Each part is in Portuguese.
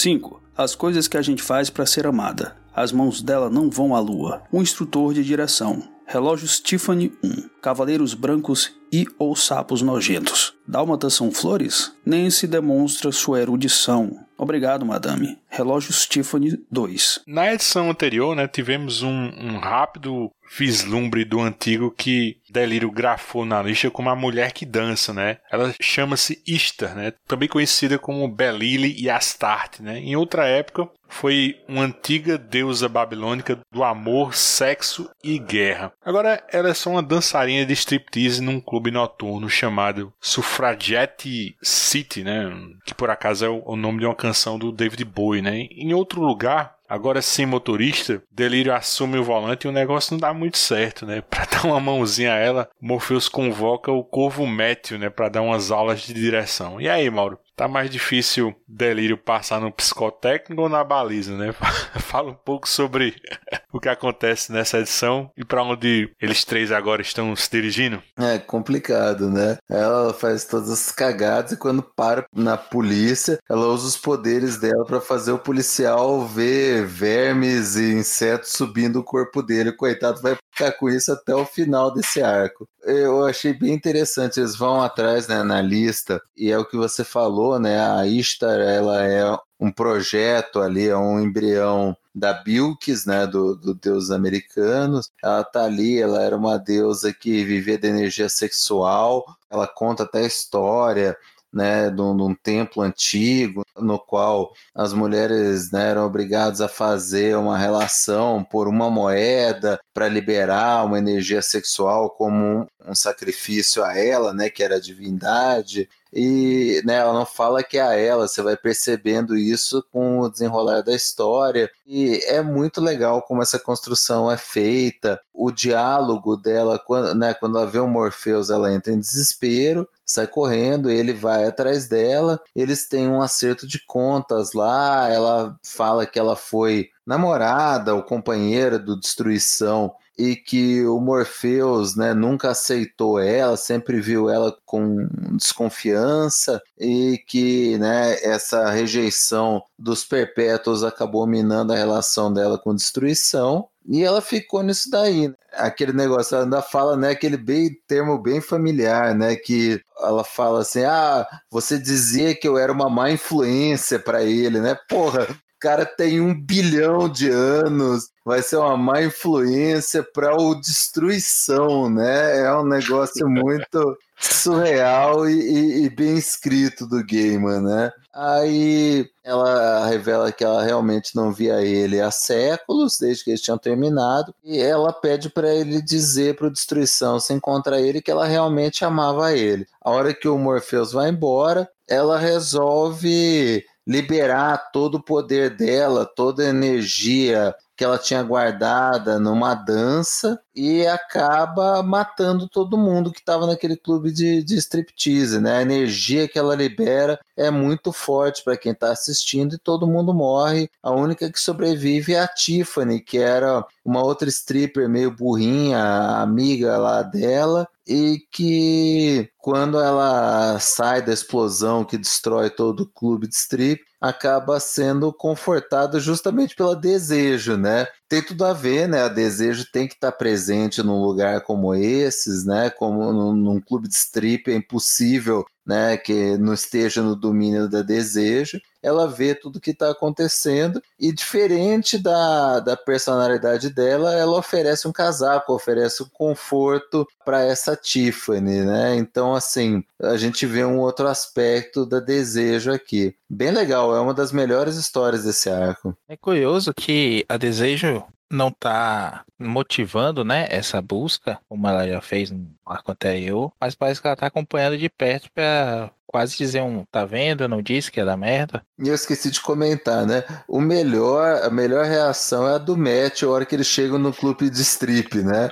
5. As coisas que a gente faz para ser amada. As mãos dela não vão à lua. Um instrutor de direção. Relógios Tiffany 1. Cavaleiros brancos e ou sapos nojentos. Dálmatas são flores? Nem se demonstra sua erudição. Obrigado, madame. Relógios Tiffany 2. Na edição anterior, né, tivemos um, um rápido vislumbre do antigo que Delírio grafou na lista como a mulher que dança, né? Ela chama-se Ishtar, né? Também conhecida como Belile e Astarte, né? Em outra época, foi uma antiga deusa babilônica do amor, sexo e guerra. Agora ela é só uma dançarina de striptease num clube noturno chamado Suffragette City, né? Que por acaso é o nome de uma canção do David Bowie, né? Em outro lugar, Agora, sem motorista, Delírio assume o volante e o negócio não dá muito certo, né? Pra dar uma mãozinha a ela, Morpheus convoca o Corvo Métio, né? Pra dar umas aulas de direção. E aí, Mauro? Tá mais difícil Delírio passar no psicotécnico ou na baliza, né? Fala um pouco sobre o que acontece nessa edição e para onde eles três agora estão se dirigindo. É complicado, né? Ela faz todas as cagadas e quando para na polícia, ela usa os poderes dela para fazer o policial ver vermes e insetos subindo o corpo dele. Coitado, vai ficar com isso até o final desse arco. Eu achei bem interessante, eles vão atrás né, na lista, e é o que você falou, né? A Ishtar, ela é um projeto ali, é um embrião da Bilkis, né, do, do deus americanos. Ela tá ali, ela era uma deusa que vivia de energia sexual. Ela conta até a história né, de um, de um, templo antigo, no qual as mulheres né, eram obrigadas a fazer uma relação por uma moeda para liberar uma energia sexual como um, um, sacrifício a ela, né, que era a divindade. E né, ela não fala que é a ela, você vai percebendo isso com o desenrolar da história. E é muito legal como essa construção é feita. O diálogo dela, quando, né, quando ela vê o Morpheus, ela entra em desespero sai correndo, ele vai atrás dela, eles têm um acerto de contas lá, ela fala que ela foi namorada ou companheira do Destruição e que o Morpheus né, nunca aceitou ela, sempre viu ela com desconfiança e que né, essa rejeição dos perpétuos acabou minando a relação dela com destruição. E ela ficou nisso daí. Né? Aquele negócio, ela ainda fala, né, aquele bem, termo bem familiar, né, que ela fala assim: "Ah, você dizia que eu era uma má influência para ele, né? Porra, cara tem um bilhão de anos, vai ser uma má influência para o destruição, né? É um negócio muito surreal e, e, e, bem escrito do Gaiman, né? Aí ela revela que ela realmente não via ele há séculos, desde que eles tinham terminado, e ela pede para ele dizer para o Destruição se encontra ele que ela realmente amava ele. A hora que o Morpheus vai embora, ela resolve liberar todo o poder dela, toda a energia que ela tinha guardada numa dança e acaba matando todo mundo que estava naquele clube de, de striptease, né? A energia que ela libera é muito forte para quem está assistindo e todo mundo morre. A única que sobrevive é a Tiffany, que era uma outra stripper meio burrinha, amiga lá dela, e que quando ela sai da explosão que destrói todo o clube de strip, acaba sendo confortado justamente pelo desejo, né? Tem tudo a ver, né? O desejo tem que estar presente num lugar como esses, né? Como num, num clube de strip é impossível né, que não esteja no domínio da desejo, ela vê tudo que está acontecendo e diferente da, da personalidade dela, ela oferece um casaco, oferece um conforto para essa Tiffany, né? Então, assim, a gente vê um outro aspecto da desejo aqui. Bem legal, é uma das melhores histórias desse arco. É curioso que a desejo não está motivando, né, essa busca, como ela já fez no arco anterior, mas parece que ela está acompanhando de perto para quase dizer um, tá vendo, não disse que é da merda. E eu esqueci de comentar, né, o melhor, a melhor reação é a do Matt, a hora que eles chegam no clube de strip, né,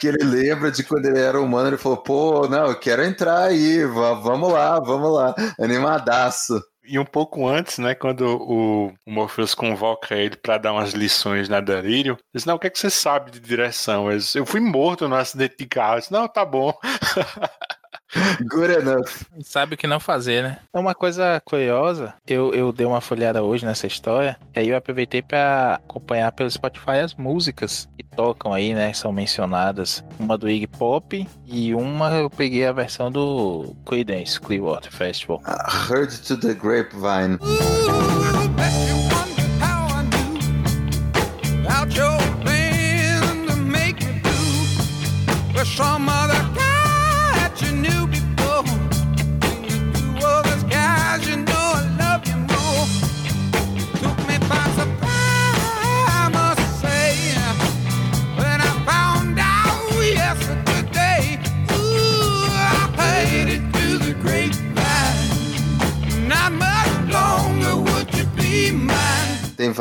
que ele lembra de quando ele era humano, ele falou, pô, não, eu quero entrar aí, vamos lá, vamos lá, animadaço. E um pouco antes, né, quando o, Morpheus convoca ele para dar umas lições na Delírio, diz: Não, o que, é que você sabe de direção? Eu, eu fui morto no acidente de carro. Eu disse, Não, tá bom. Good enough. Sabe o que não fazer, né? É uma coisa curiosa. Eu, eu dei uma folhada hoje nessa história. E aí eu aproveitei para acompanhar pelo Spotify as músicas que tocam aí, né? São mencionadas. Uma do Iggy Pop e uma eu peguei a versão do Creedence Clearwater Festival. Uh, heard to the Grapevine.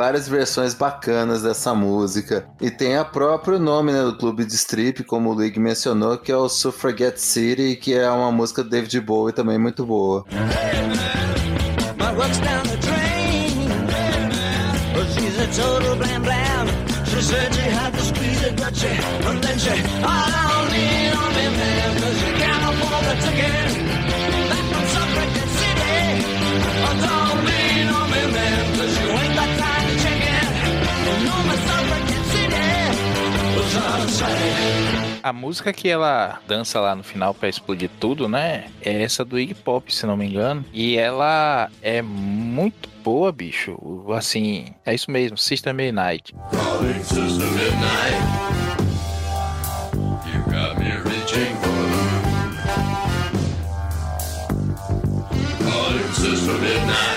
Várias versões bacanas dessa música. E tem a próprio nome né, do clube de strip, como o Luigi mencionou, que é o Suffragette City, que é uma música do David Bowie também muito boa. Said A música que ela dança lá no final para explodir tudo, né? É essa do Iggy Pop, se não me engano. E ela é muito boa, bicho. Assim, é isso mesmo, Sister Midnight. Sister me.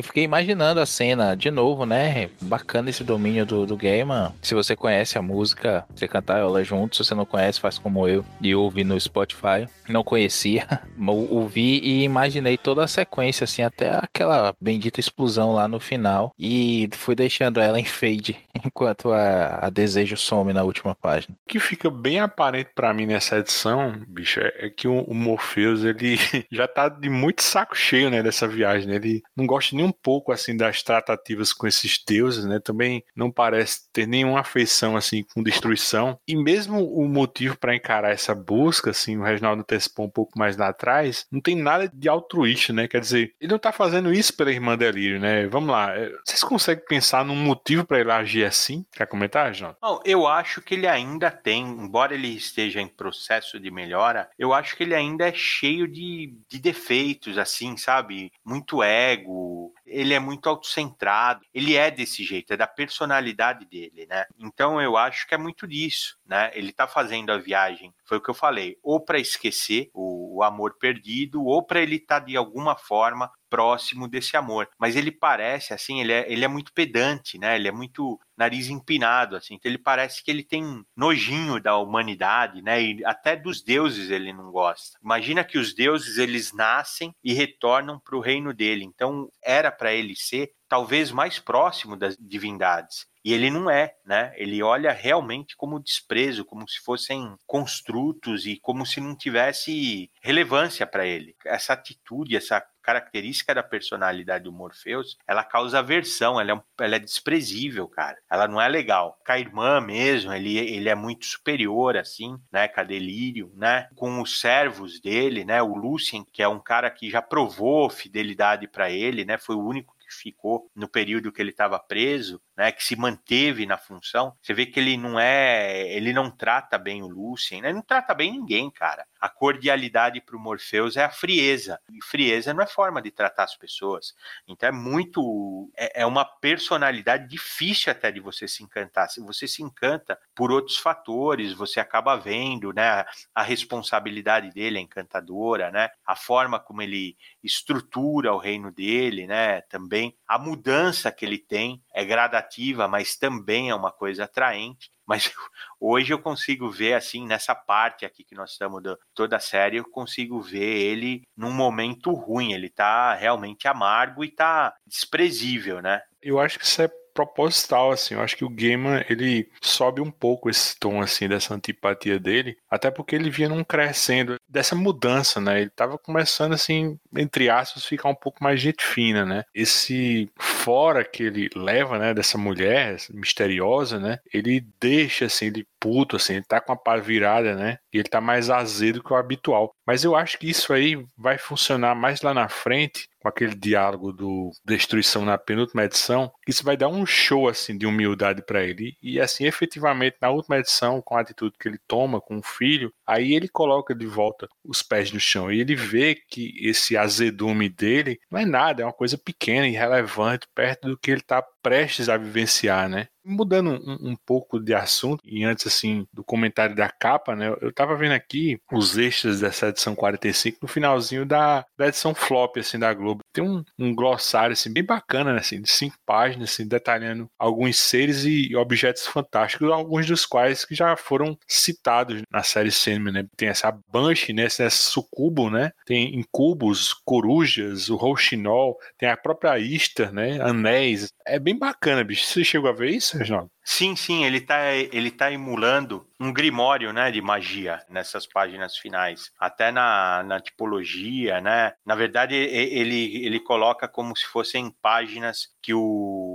Eu fiquei imaginando a cena de novo, né? Bacana esse domínio do, do Gaiman. Se você conhece a música, você cantar ela junto. Se você não conhece, faz como eu e ouvi no Spotify. Não conhecia, ouvi e imaginei toda a sequência, assim, até aquela bendita explosão lá no final. E fui deixando ela em fade enquanto a, a desejo some na última página. O que fica bem aparente para mim nessa edição, bicho, é, é que o, o Morpheus ele já tá de muito saco cheio, né, dessa viagem. Né? Ele não gosta nem um pouco assim das tratativas com esses deuses, né? Também não parece ter nenhuma afeição assim com destruição. E mesmo o motivo para encarar essa busca, assim, o Reginaldo antecipou um pouco mais lá atrás, não tem nada de altruísta, né? Quer dizer, ele não tá fazendo isso pela irmã Delírio, né? Vamos lá, é, vocês conseguem pensar num motivo para ele agir assim? Quer comentar, Reginaldo? Não, eu acho que ele ainda tem, embora ele esteja em processo de melhora, eu acho que ele ainda é cheio de, de defeitos, assim, sabe? Muito ego, ele é muito autocentrado, ele é desse jeito, é da personalidade dele, né? Então eu acho que é muito disso, né? Ele tá fazendo a viagem, foi o que eu falei, ou para esquecer o, o, amor perdido, ou para ele estar tá, de alguma forma próximo desse amor. Mas ele parece, assim, ele é, ele é muito pedante, né? Ele é muito nariz empinado, assim. Então ele parece que ele tem nojinho da humanidade, né? E até dos deuses ele não gosta. Imagina que os deuses, eles nascem e retornam para o reino dele. Então era para ele ser talvez mais próximo das divindades. E ele não é, né? Ele olha realmente como desprezo, como se fossem construtos e como se não tivesse relevância para ele. Essa atitude, essa característica da personalidade do Morpheus, ela causa aversão, ela é, um, ela é desprezível, cara. Ela não é legal. Com a irmã mesmo, ele, ele é muito superior, assim, né? Com a Delírio, né? Com os servos dele, né? O Lucien, que é um cara que já provou fidelidade para ele, né? Foi o único ficou no período que ele estava preso, né, que se manteve na função, você vê que ele não é, ele não trata bem o Lucien, né? Não trata bem ninguém, cara. A cordialidade para o Morpheus é a frieza. E frieza não é forma de tratar as pessoas. Então é muito, é, é uma personalidade difícil até de você se encantar. Se você se encanta por outros fatores, você acaba vendo, né, a responsabilidade dele é encantadora, né? A forma como ele estrutura o reino dele, né? Também a mudança que ele tem é gradativa, mas também é uma coisa atraente. Mas hoje eu consigo ver assim nessa parte aqui que nós estamos do, toda a série, eu consigo ver ele num momento ruim. Ele tá realmente amargo e tá desprezível, né? Eu acho que isso é proposital, assim. Eu acho que o Gaiman, ele sobe um pouco esse tom, assim, dessa antipatia dele, até porque ele vinha num crescendo dessa mudança, né? Ele tava começando, assim, entre aspas, ficar um pouco mais gente fina, né? Esse fora que ele leva, né, dessa mulher misteriosa, né? Ele deixa, assim, ele puto, assim, ele tá com a pá virada, né? E ele tá mais azedo que o habitual. Mas eu acho que isso aí vai funcionar mais lá na frente, com aquele diálogo do Destruição na penúltima edição, isso vai dar um show assim de humildade para ele. E assim, efetivamente, na última edição, com a atitude que ele toma com o filho, aí ele coloca de volta os pés no chão e ele vê que esse azedume dele não é nada, é uma coisa pequena, irrelevante, perto do que ele está prestes a vivenciar, né? Mudando um, um, pouco de assunto, e antes assim do comentário da capa, né? Eu tava vendo aqui os extras dessa edição 45 no finalzinho da, da edição flop, assim, da Globo. Tem um, um glossário, assim, bem bacana, né, assim, de cinco páginas, assim, detalhando alguns seres e objetos fantásticos, alguns dos quais que já foram citados na série Sandman, né? Tem essa Banshee, né? Esse sucubo, né? Tem incubos, corujas, o rouxinol, tem a própria Istar, né? Anéis. É bem bacana, bicho. Você chegou a ver isso? Reginaldo? Sim, sim, ele está ele tá emulando um grimório, né, de magia nessas páginas finais. Até na, na tipologia, né? Na verdade, ele, ele coloca como se fossem páginas que o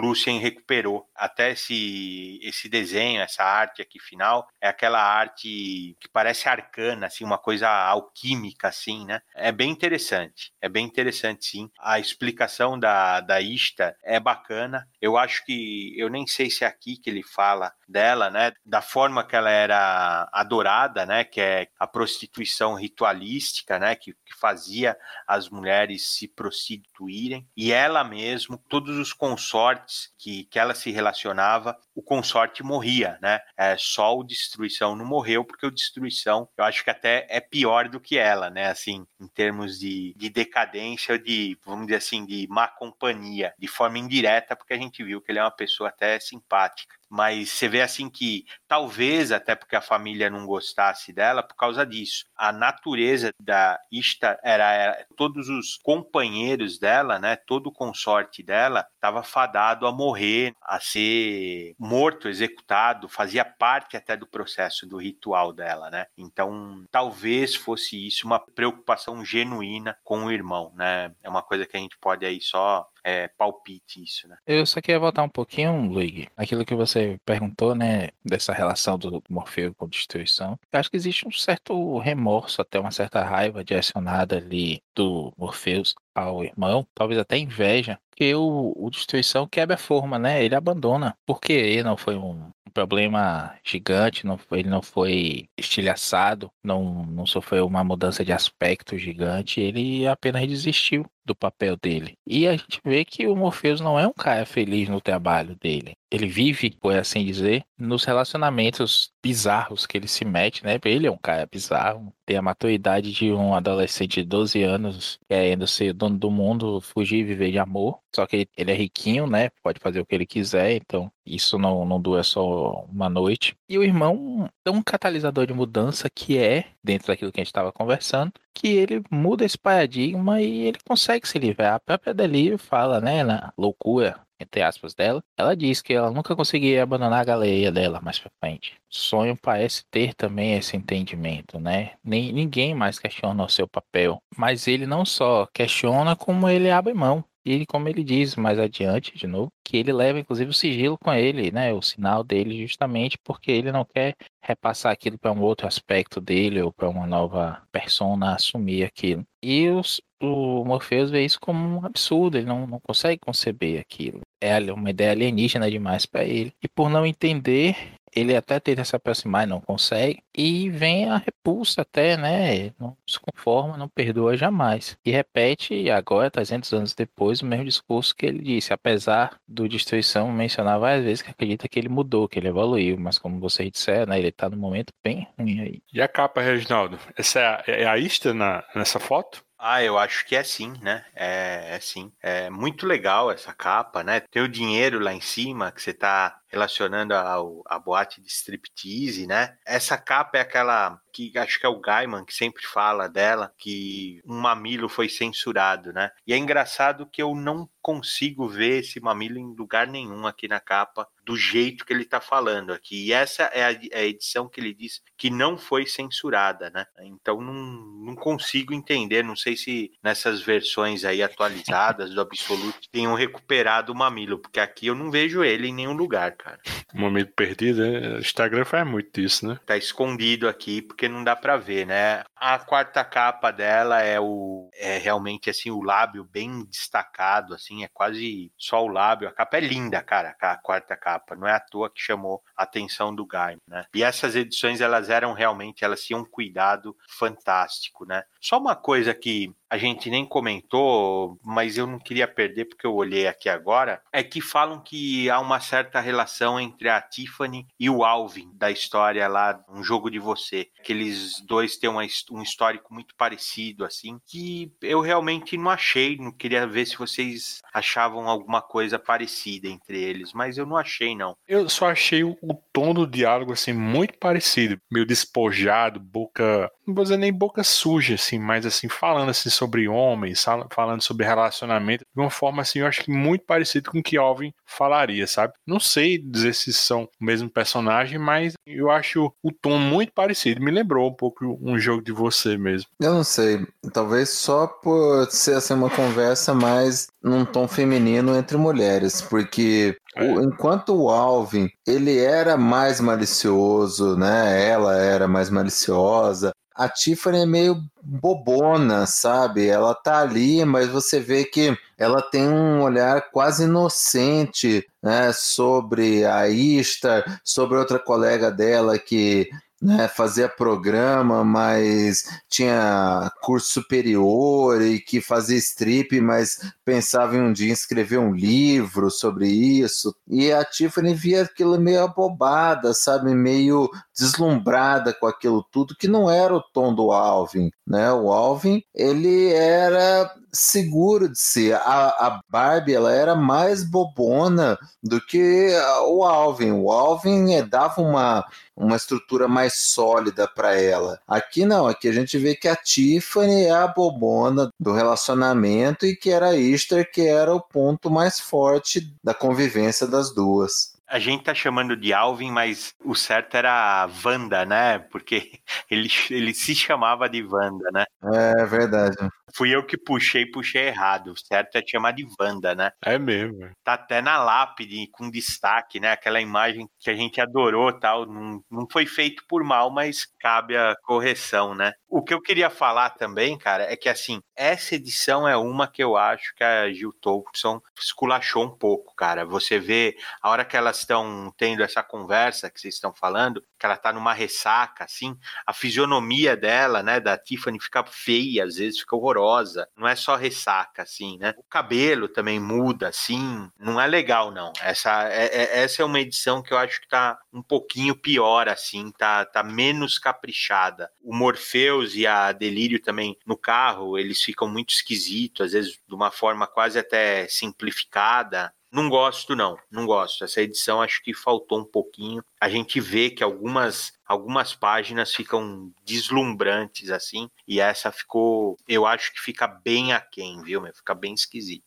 Lucien recuperou. Até esse, esse desenho, essa arte aqui final, é aquela arte que parece arcana, assim, uma coisa alquímica, assim, né? É bem interessante. É bem interessante, sim. A explicação da, da Ista é bacana. Eu acho que, eu nem sei se é aqui que ele fala dela, né, da forma que ela era adorada, né, que é a prostituição ritualística, né, que, que fazia as mulheres se prostituírem, e ela mesmo, todos os consortes que, que ela se relacionava, o consorte morria, né, é, só o Destruição não morreu, porque o Destruição, eu acho que até é pior do que ela, né, assim, em termos de, de decadência, de, vamos dizer assim, de má companhia, de forma indireta, porque a gente viu que ele é uma pessoa até simpática. Mas você vê assim que talvez até porque a família não gostasse dela por causa disso. A natureza da Ista era, era todos os companheiros dela, né, todo o consorte dela estava fadado a morrer, a ser morto, executado, fazia parte até do processo do ritual dela, né? Então, talvez fosse isso uma preocupação genuína com o irmão, né? É uma coisa que a gente pode aí só é, palpite isso, né? Eu só queria voltar um pouquinho, Luigi, aquilo que você perguntou, né, dessa relação do Morfeu com destruição. Eu acho que existe um certo remorso, até uma certa raiva direcionada ali do Morpheus ao irmão, talvez até inveja, que o, o Destruição quebra a forma, né? Ele abandona. Porque ele não foi um, problema gigante, não, ele não foi estilhaçado, não, não sofreu uma mudança de aspecto gigante, ele apenas desistiu do papel dele. E a gente vê que o Morpheus não é um cara feliz no trabalho dele. Ele vive, por assim dizer, nos relacionamentos bizarros que ele se mete, né? Ele é um cara bizarro, tem a maturidade de um adolescente de 12 anos querendo ser dono do mundo, fugir e viver de amor. Só que ele é riquinho, né? Pode fazer o que ele quiser, então isso não, não dura só uma noite. E o irmão é um catalisador de mudança que é, dentro daquilo que a gente estava conversando, que ele muda esse paradigma e ele consegue se livrar. A própria Delírio fala, né, na loucura, entre aspas, dela, ela diz que ela nunca conseguiria abandonar a galeria dela mais pra frente. Sonho parece ter também esse entendimento, né? Nem, ninguém mais questiona o seu papel, mas ele não só questiona, como ele abre mão. E como ele diz mais adiante, de novo, que ele leva inclusive o sigilo com ele, né? O sinal dele, justamente porque ele não quer repassar aquilo para um outro aspecto dele ou para uma nova persona assumir aquilo. E os, o Morpheus vê isso como um absurdo, ele não, não consegue conceber aquilo. É uma ideia alienígena demais para ele. E por não entender, ele até tenta se aproximar e não consegue. E vem a repulsa até, né? Não se conforma, não perdoa jamais. E repete agora, 300 anos depois, o mesmo discurso que ele disse. Apesar do Destruição mencionar várias vezes que acredita que ele mudou, que ele evoluiu. Mas como vocês disseram, né? Ele tá num momento bem ruim aí. E a capa, Reginaldo? Essa é a, é a Ista na, nessa foto? Ah, eu acho que é sim, né? É, é sim. É muito legal essa capa, né? Tem o dinheiro lá em cima que você tá relacionando ao, a boate de striptease, né? Essa capa é aquela que acho que é o Gaiman que sempre fala dela, que um mamilo foi censurado, né? E é engraçado que eu não consigo ver esse mamilo em lugar nenhum aqui na capa do jeito que ele está falando aqui. E essa é a, é a, edição que ele diz que não foi censurada, né? Então não, não consigo entender, não sei se nessas versões aí atualizadas do Absolute tenham recuperado o mamilo, porque aqui eu não vejo ele em nenhum lugar, cara. O mamilo perdido, né? O Instagram faz muito disso, né? Tá escondido aqui porque não dá para ver, né? A quarta capa dela é o é realmente assim o lábio bem destacado, assim, é quase só o lábio. A capa é linda, cara, a quarta capa. Não é à toa que chamou a atenção do Guy, né? E essas edições elas eram realmente, elas tinham um cuidado fantástico, né? Só uma coisa que a gente nem comentou, mas eu não queria perder porque eu olhei aqui agora, é que falam que há uma certa relação entre a Tiffany e o Alvin da história lá, um jogo de você. Que eles dois têm uma, um histórico muito parecido, assim, que eu realmente não achei, não queria ver se vocês achavam alguma coisa parecida entre eles, mas eu não achei, não. Eu só achei o, tom do diálogo, assim, muito parecido, meio despojado, boca, não vou dizer nem boca suja, assim, mas assim, falando assim sobre homens, falando sobre relacionamento, de uma forma assim, eu acho que muito parecido com o que Alvin falaria, sabe? Não sei dizer se são o mesmo personagem, mas eu acho o tom muito parecido. Me lembrou um pouco um jogo de você mesmo. Eu não sei, talvez só por ser assim uma conversa mais num tom feminino entre mulheres, porque é. O, enquanto o Alvin ele era mais malicioso, né? Ela era mais maliciosa a Tiffany é meio bobona, sabe? Ela tá ali, mas você vê que ela tem um olhar quase inocente, né, sobre a Istar, sobre outra colega dela que né, fazia programa, mas tinha curso superior e que fazia strip, mas pensava em um dia escrever um livro sobre isso. E a Tiffany via aquilo meio abobada, sabe, meio deslumbrada com aquilo tudo, que não era o tom do Alvin, né? O Alvin, ele era seguro de si. A, a Barbie, ela era mais bobona do que o Alvin. O Alvin é, dava uma uma estrutura mais sólida para ela. Aqui não, aqui a gente vê que a Tiffany é a bobona do relacionamento e que era a Easter que era o ponto mais forte da convivência das duas. A gente tá chamando de Alvin, mas o certo era Wanda, né? Porque ele, ele se chamava de Wanda, né? É verdade. Fui eu que puxei, puxei errado. O certo é chamar de Wanda, né? É mesmo. Tá até na lápide, com destaque, né? Aquela imagem que a gente adorou tal. Não, não foi feito por mal, mas cabe a correção, né? O que eu queria falar também, cara, é que assim, essa edição é uma que eu acho que a Gil Thompson esculachou um pouco, cara. Você vê a hora que elas estão tendo essa conversa que vocês estão falando, que ela tá numa ressaca, assim, a fisionomia dela, né, da Tiffany fica feia, às vezes fica horrorosa. Não é só ressaca, assim, né? O cabelo também muda, assim. Não é legal, não. Essa é, é, essa é uma edição que eu acho que tá um pouquinho pior, assim, tá, tá menos caprichada. O Morpheus e a Delírio também no carro, eles ficam muito esquisitos, às vezes de uma forma quase até simplificada. Não gosto, não. Não gosto. Essa edição acho que faltou um pouquinho. A gente vê que algumas, algumas páginas ficam deslumbrantes, assim. E essa ficou. Eu acho que fica bem aquém, viu? Fica bem esquisito.